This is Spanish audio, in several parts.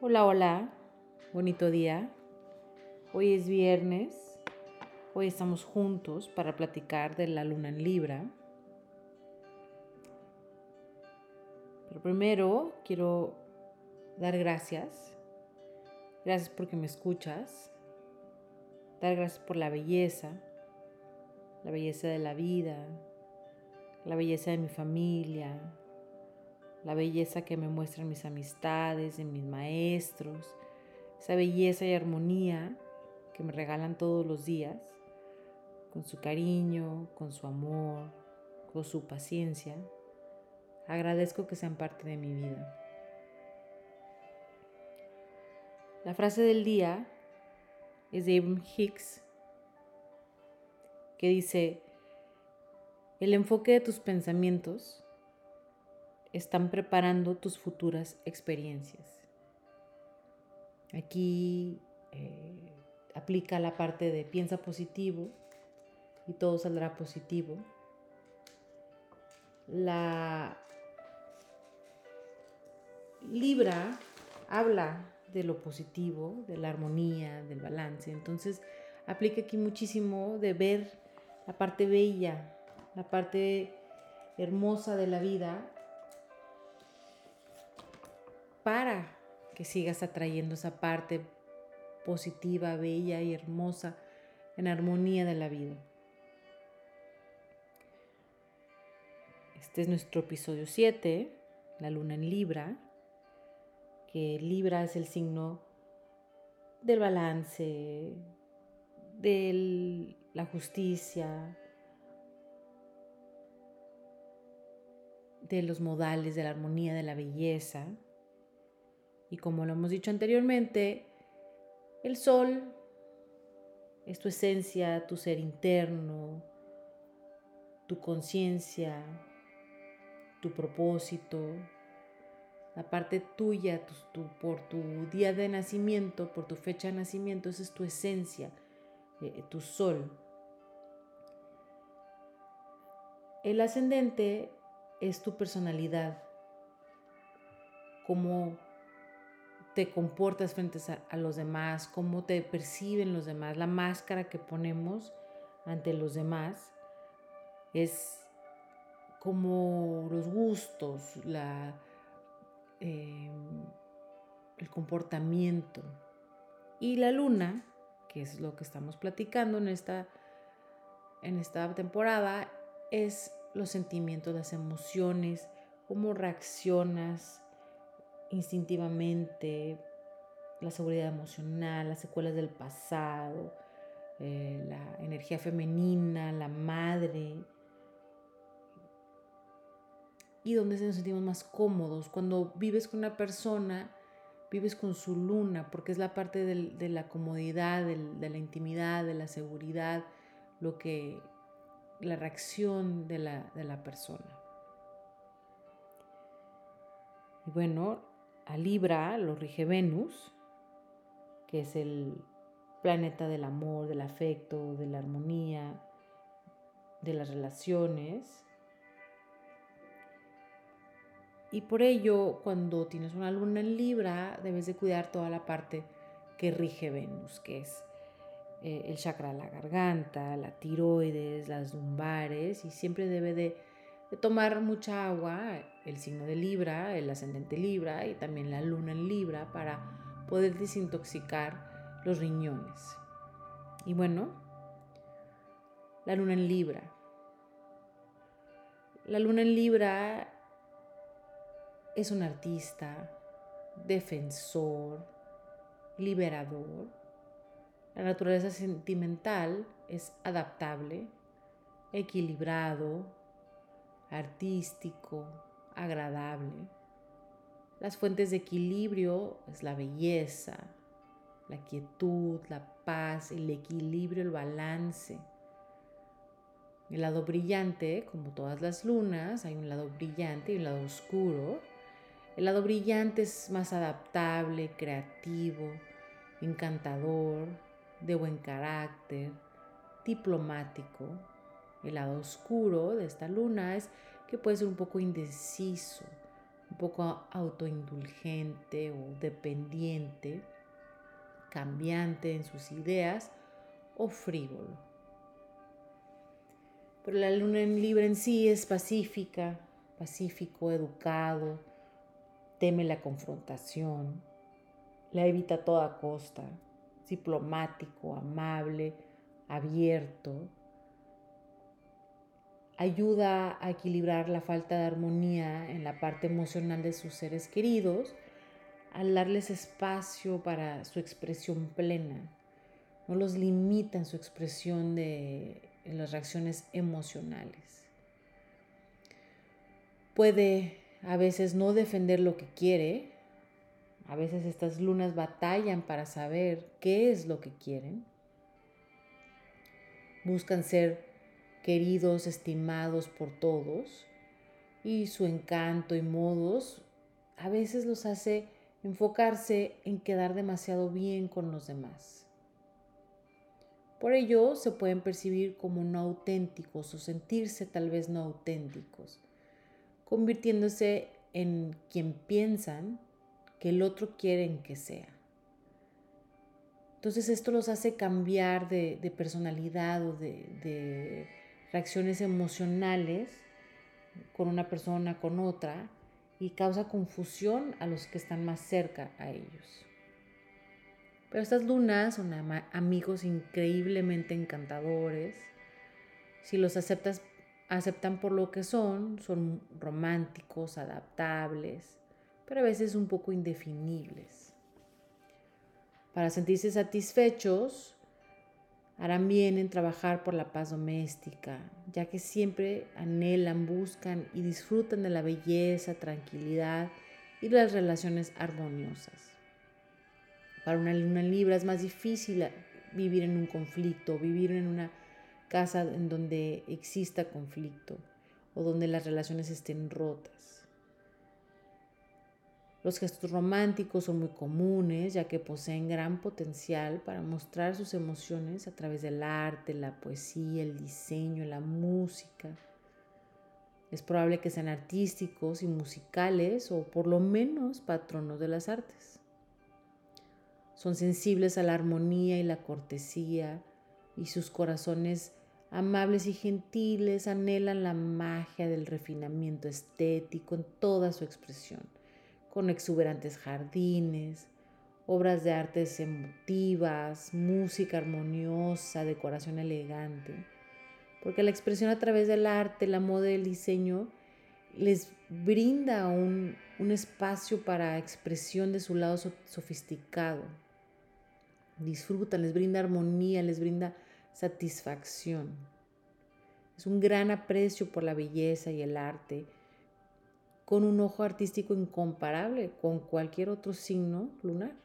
Hola, hola, bonito día. Hoy es viernes. Hoy estamos juntos para platicar de la luna en Libra. Pero primero quiero dar gracias. Gracias porque me escuchas. Dar gracias por la belleza. La belleza de la vida. La belleza de mi familia la belleza que me muestran mis amistades, en mis maestros, esa belleza y armonía que me regalan todos los días, con su cariño, con su amor, con su paciencia. Agradezco que sean parte de mi vida. La frase del día es de Abraham Hicks, que dice, el enfoque de tus pensamientos están preparando tus futuras experiencias. Aquí eh, aplica la parte de piensa positivo y todo saldrá positivo. La Libra habla de lo positivo, de la armonía, del balance. Entonces aplica aquí muchísimo de ver la parte bella, la parte hermosa de la vida para que sigas atrayendo esa parte positiva, bella y hermosa en armonía de la vida. Este es nuestro episodio 7, la luna en Libra, que Libra es el signo del balance, de la justicia, de los modales, de la armonía, de la belleza. Y como lo hemos dicho anteriormente, el sol es tu esencia, tu ser interno, tu conciencia, tu propósito, la parte tuya, por tu día de nacimiento, por tu fecha de nacimiento, esa es tu esencia, eh, tu sol. El ascendente es tu personalidad, como te comportas frente a, los demás, cómo te perciben los demás, la máscara que ponemos ante los demás es como los gustos, la, em, el comportamiento. Y la luna, que es lo que estamos platicando en esta, en esta temporada, es los sentimientos, las emociones, cómo reaccionas instintivamente, la seguridad emocional, las secuelas del pasado, eh, la energía femenina, la madre, y donde nos sentimos más cómodos. Cuando vives con una persona, vives con su luna, porque es la parte de la comodidad, de la intimidad, de la seguridad, lo que, la reacción de la, de la persona. Y bueno, a Libra lo rige Venus, que es el planeta del amor, del afecto, de la armonía, de las relaciones. Y por ello, cuando tienes una luna en Libra, debes de cuidar toda la parte que rige Venus, que es eh, el chakra de la garganta, la tiroides, las lumbares, y siempre debe de de tomar mucha agua, el signo de Libra, el ascendente Libra y también la luna en Libra para poder desintoxicar los riñones. Y bueno, la luna en Libra. La luna en Libra es un artista, defensor, liberador. La naturaleza sentimental es adaptable, equilibrado, artístico, agradable. Las fuentes de equilibrio es la belleza, la quietud, la paz, el equilibrio, el balance. El lado brillante, como todas las lunas, hay un lado brillante y un lado oscuro. El lado brillante es más adaptable, creativo, encantador, de buen carácter, diplomático, el lado oscuro de esta luna es que puede ser un poco indeciso, un poco autoindulgente o dependiente, cambiante en sus ideas o frívolo. Pero la luna en Libra en sí es pacífica, pacífico, educado, teme la confrontación, la evita a toda costa, diplomático, amable, abierto, ayuda a equilibrar la falta de armonía en la parte emocional de sus seres queridos al darles espacio para su expresión plena. No los limita en su expresión de las reacciones emocionales. Puede a veces no defender lo que quiere. A veces estas lunas batallan para saber qué es lo que quieren. Buscan ser queridos, estimados por todos, y su encanto y modos a veces los hace enfocarse en quedar demasiado bien con los demás. Por ello se pueden percibir como no auténticos o sentirse tal vez no auténticos, convirtiéndose en quien piensan que el otro quiere que sea. Entonces esto los hace cambiar de, personalidad o de reacciones emocionales con una persona, con otra, y causa confusión a los que están más cerca a ellos. Pero estas lunas son amigos increíblemente encantadores. Si los aceptas, aceptan por lo que son, son románticos, adaptables, pero a veces un poco indefinibles. Para sentirse satisfechos, harán bien en trabajar por la paz doméstica, ya que siempre anhelan, buscan y disfrutan de la belleza, tranquilidad y las relaciones armoniosas. Para una luna libra es más difícil vivir en un conflicto, vivir en una casa en donde exista conflicto o donde las relaciones estén rotas. Los gestos románticos son muy comunes ya que poseen gran potencial para mostrar sus emociones a través del arte, la poesía, el diseño, la música. Es probable que sean artísticos y musicales o por lo menos patronos de las artes. Son sensibles a la armonía y la cortesía y sus corazones amables y gentiles anhelan la magia del refinamiento estético en toda su expresión con exuberantes jardines, obras de artes emotivas, música armoniosa, decoración elegante. Porque la expresión a través del arte, la moda y el diseño les brinda un, un espacio para expresión de su lado sofisticado. Disfrutan, les brinda armonía, les brinda satisfacción. Es un gran aprecio por la belleza y el arte con un ojo artístico incomparable con cualquier otro signo lunar.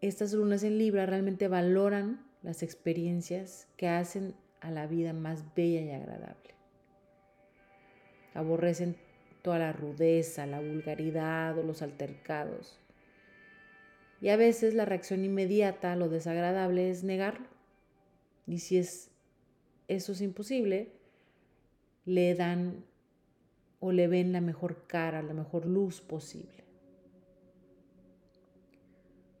Estas lunas en Libra realmente valoran las experiencias que hacen a la vida más bella y agradable. Aborrecen toda la rudeza, la vulgaridad o los altercados. Y a veces la reacción inmediata a lo desagradable es negarlo. Y si es eso es imposible, le dan o le ven la mejor cara, la mejor luz posible.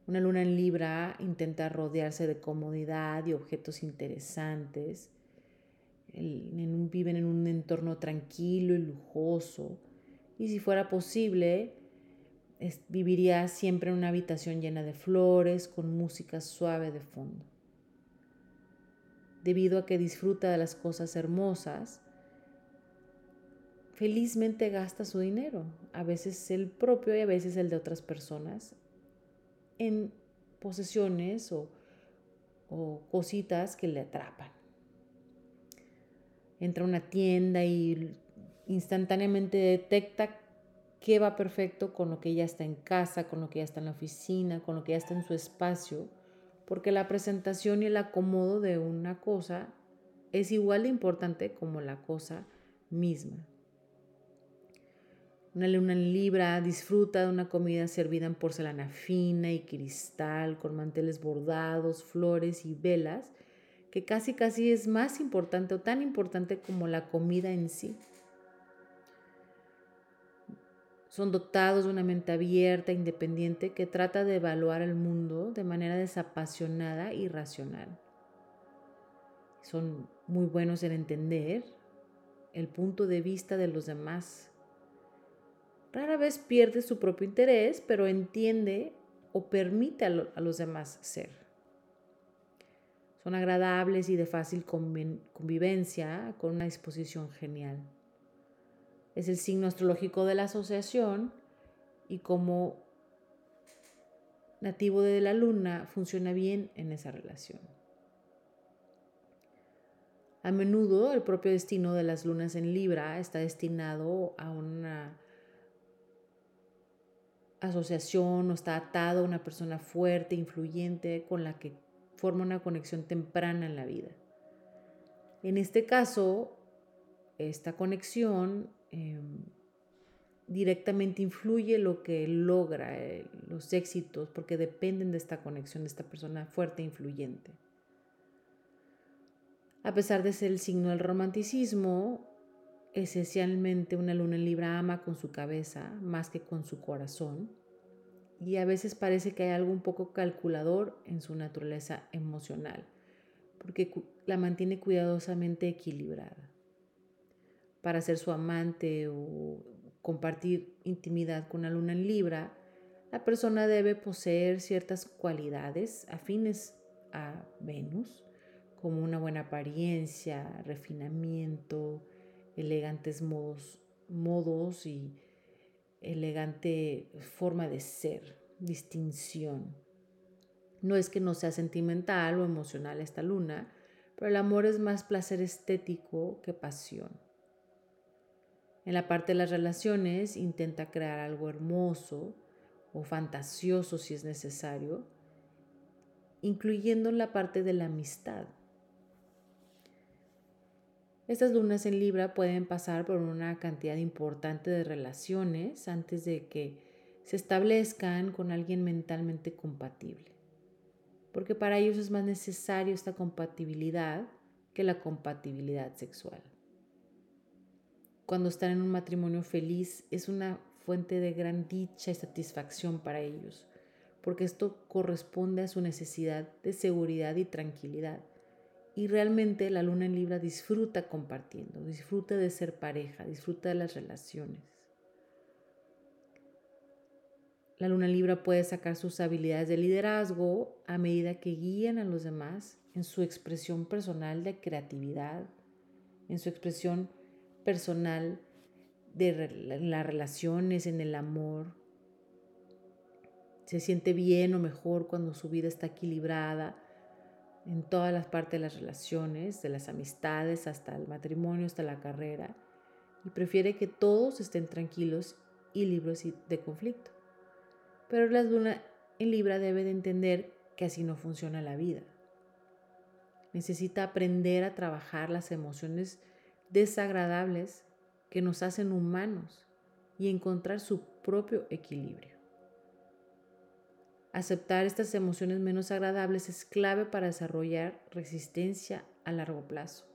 Una luna en Libra intenta rodearse de comodidad y objetos interesantes. viven en un entorno tranquilo y lujoso. Y si fuera posible, viviría siempre en una habitación llena de flores, con música suave de fondo. Debido a que disfruta de las cosas hermosas, felizmente gasta su dinero, a veces el propio y a veces el de otras personas, en posesiones o, cositas que le atrapan. Entra a una tienda y instantáneamente detecta qué va perfecto con lo que ya está en casa, con lo que ya está en la oficina, con lo que ya está en su espacio, porque la presentación y el acomodo de una cosa es igual de importante como la cosa misma. Una luna en Libra disfruta de una comida servida en porcelana fina y cristal, con manteles bordados, flores y velas, que casi casi es más importante o tan importante como la comida en sí. Son dotados de una mente abierta, independiente, que trata de evaluar el mundo de manera desapasionada y racional. Son muy buenos en entender el punto de vista de los demás. Rara vez pierde su propio interés, pero entiende o permite a, los demás ser. Son agradables y de fácil convivencia con una disposición genial. Es el signo astrológico de la asociación y como nativo de la luna funciona bien en esa relación. A menudo el propio destino de las lunas en Libra está destinado a una asociación o está atado a una persona fuerte, influyente, con la que forma una conexión temprana en la vida. En este caso, esta conexión em, directamente influye lo que logra, eh, los éxitos, porque dependen de esta conexión, de esta persona fuerte e influyente. A pesar de ser el signo del romanticismo, esencialmente una luna en Libra ama con su cabeza más que con su corazón y a veces parece que hay algo un poco calculador en su naturaleza emocional, porque la mantiene cuidadosamente equilibrada. Para ser su amante o compartir intimidad con una luna en Libra, la persona debe poseer ciertas cualidades afines a Venus, como una buena apariencia, refinamiento, elegantes modos, modos y elegante forma de ser, distinción. No es que no sea sentimental o emocional esta luna, pero el amor es más placer estético que pasión. En la parte de las relaciones intenta crear algo hermoso o fantasioso si es necesario, incluyendo la parte de la amistad. Estas lunas en Libra pueden pasar por una cantidad importante de relaciones antes de que se establezcan con alguien mentalmente compatible. Porque para ellos es más necesario esta compatibilidad que la compatibilidad sexual. Cuando están en un matrimonio feliz es una fuente de gran dicha y satisfacción para ellos, porque esto corresponde a su necesidad de seguridad y tranquilidad y realmente la luna en Libra disfruta compartiendo, disfruta de ser pareja, disfruta de las relaciones. La luna en Libra puede sacar sus habilidades de liderazgo a medida que guían a los demás en su expresión personal de creatividad, en su expresión personal de las relaciones, en el amor. Se siente bien o mejor cuando su vida está equilibrada, en todas las partes de las relaciones, de las amistades, hasta el matrimonio, hasta la carrera, y prefiere que todos estén tranquilos y libres de conflicto. Pero la luna en Libra debe de entender que así no funciona la vida. Necesita aprender a trabajar las emociones desagradables que nos hacen humanos y encontrar su propio equilibrio. Aceptar estas emociones menos agradables es clave para desarrollar resistencia a largo plazo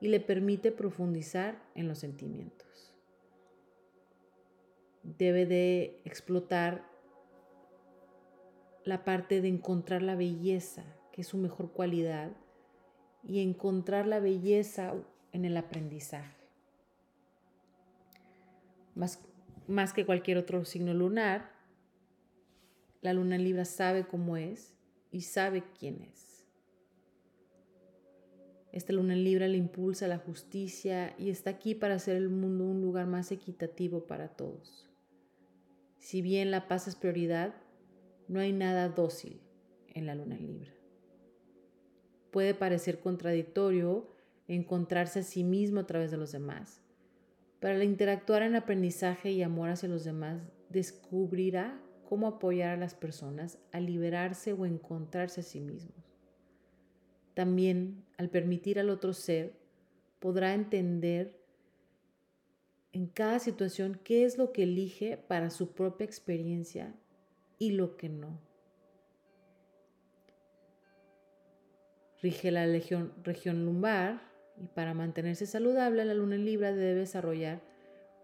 y le permite profundizar en los sentimientos. Debe de explotar la parte de encontrar la belleza, que es su mejor cualidad, y encontrar la belleza en el aprendizaje. Más, más que cualquier otro signo lunar, la luna en Libra sabe cómo es y sabe quién es. Esta luna en Libra le impulsa la justicia y está aquí para hacer el mundo un lugar más equitativo para todos. Si bien la paz es prioridad, no hay nada dócil en la luna en Libra. Puede parecer contradictorio encontrarse a sí mismo a través de los demás, pero al interactuar en aprendizaje y amor hacia los demás, descubrirá cómo apoyar a las personas a liberarse o encontrarse a sí mismos. También, al permitir al otro ser, podrá entender en cada situación qué es lo que elige para su propia experiencia y lo que no. Rige la región lumbar y para mantenerse saludable la luna en Libra debe desarrollar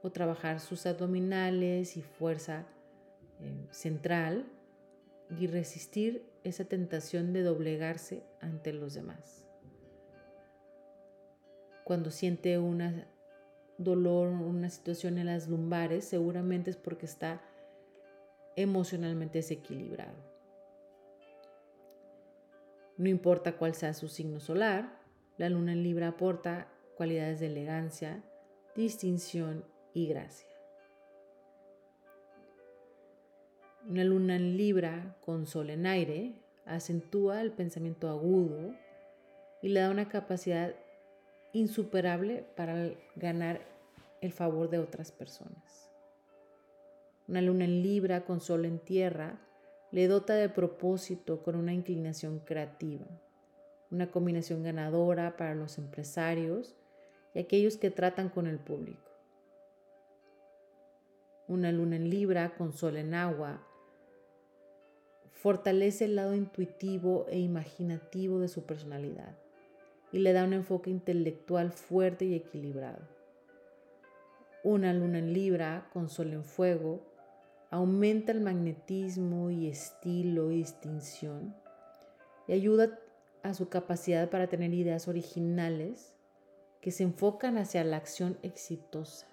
o trabajar sus abdominales y fuerza eh, central y resistir esa tentación de doblegarse ante los demás. Cuando siente un dolor, una situación en las lumbares, seguramente es porque está emocionalmente desequilibrado. No importa cuál sea su signo solar, la luna en Libra aporta cualidades de elegancia, distinción y gracia. Una luna en Libra con sol en aire acentúa el pensamiento agudo y le da una capacidad insuperable para ganar el favor de otras personas. Una luna en Libra con sol en tierra le dota de propósito con una inclinación creativa, una combinación ganadora para los empresarios y aquellos que tratan con el público. Una luna en Libra con sol en agua fortalece el lado intuitivo e imaginativo de su personalidad y le da un enfoque intelectual fuerte y equilibrado. Una luna en Libra con sol en fuego aumenta el magnetismo y estilo y distinción y ayuda a su capacidad para tener ideas originales que se enfocan hacia la acción exitosa.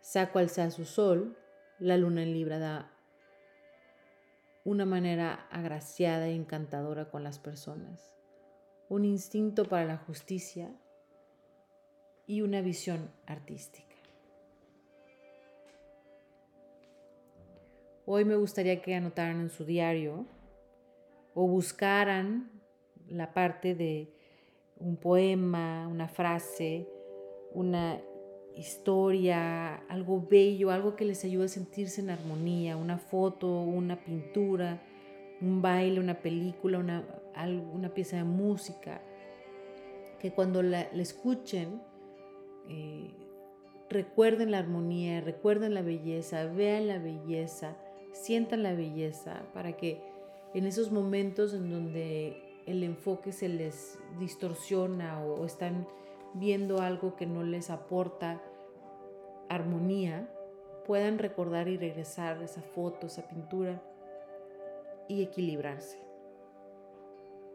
Saco al sea su sol, la luna en Libra da una manera agraciada e encantadora con las personas, un instinto para la justicia y una visión artística. Hoy me gustaría que anotaran en su diario o buscaran la parte de un poema, una frase, una historia, algo bello, algo que les ayude a sentirse en armonía, una foto, una pintura, un baile, una película, una, una pieza de música, que cuando la, escuchen eh, recuerden la armonía, recuerden la belleza, vean la belleza, sientan la belleza, para que en esos momentos en donde el enfoque se les distorsiona o, están viendo algo que no les aporta armonía, puedan recordar y regresar esa foto, esa pintura y equilibrarse.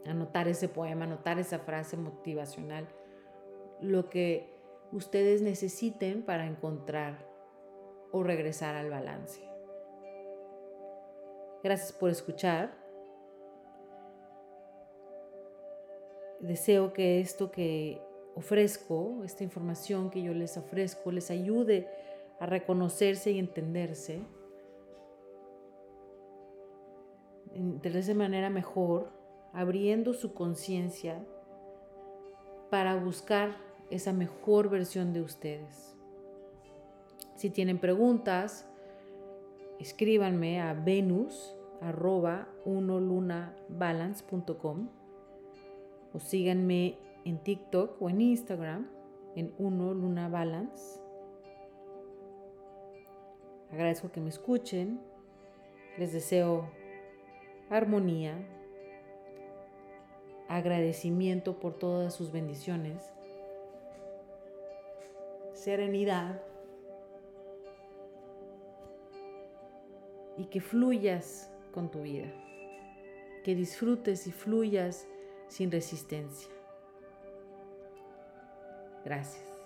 Anotar ese poema, anotar esa frase motivacional, lo que ustedes necesiten para encontrar o regresar al balance. Gracias por escuchar. Deseo que esto que ofrezco, esta información que yo les ofrezco, les ayude a reconocerse y entenderse de esa manera mejor, abriendo su conciencia para buscar esa mejor versión de ustedes. Si tienen preguntas, escríbanme a venus arroba unolunabalance.com o síganme en TikTok o en Instagram en uno luna balance. Agradezco que me escuchen. Les deseo armonía, agradecimiento por todas sus bendiciones, serenidad y que fluyas con tu vida, que disfrutes y fluyas sin resistencia. Gracias.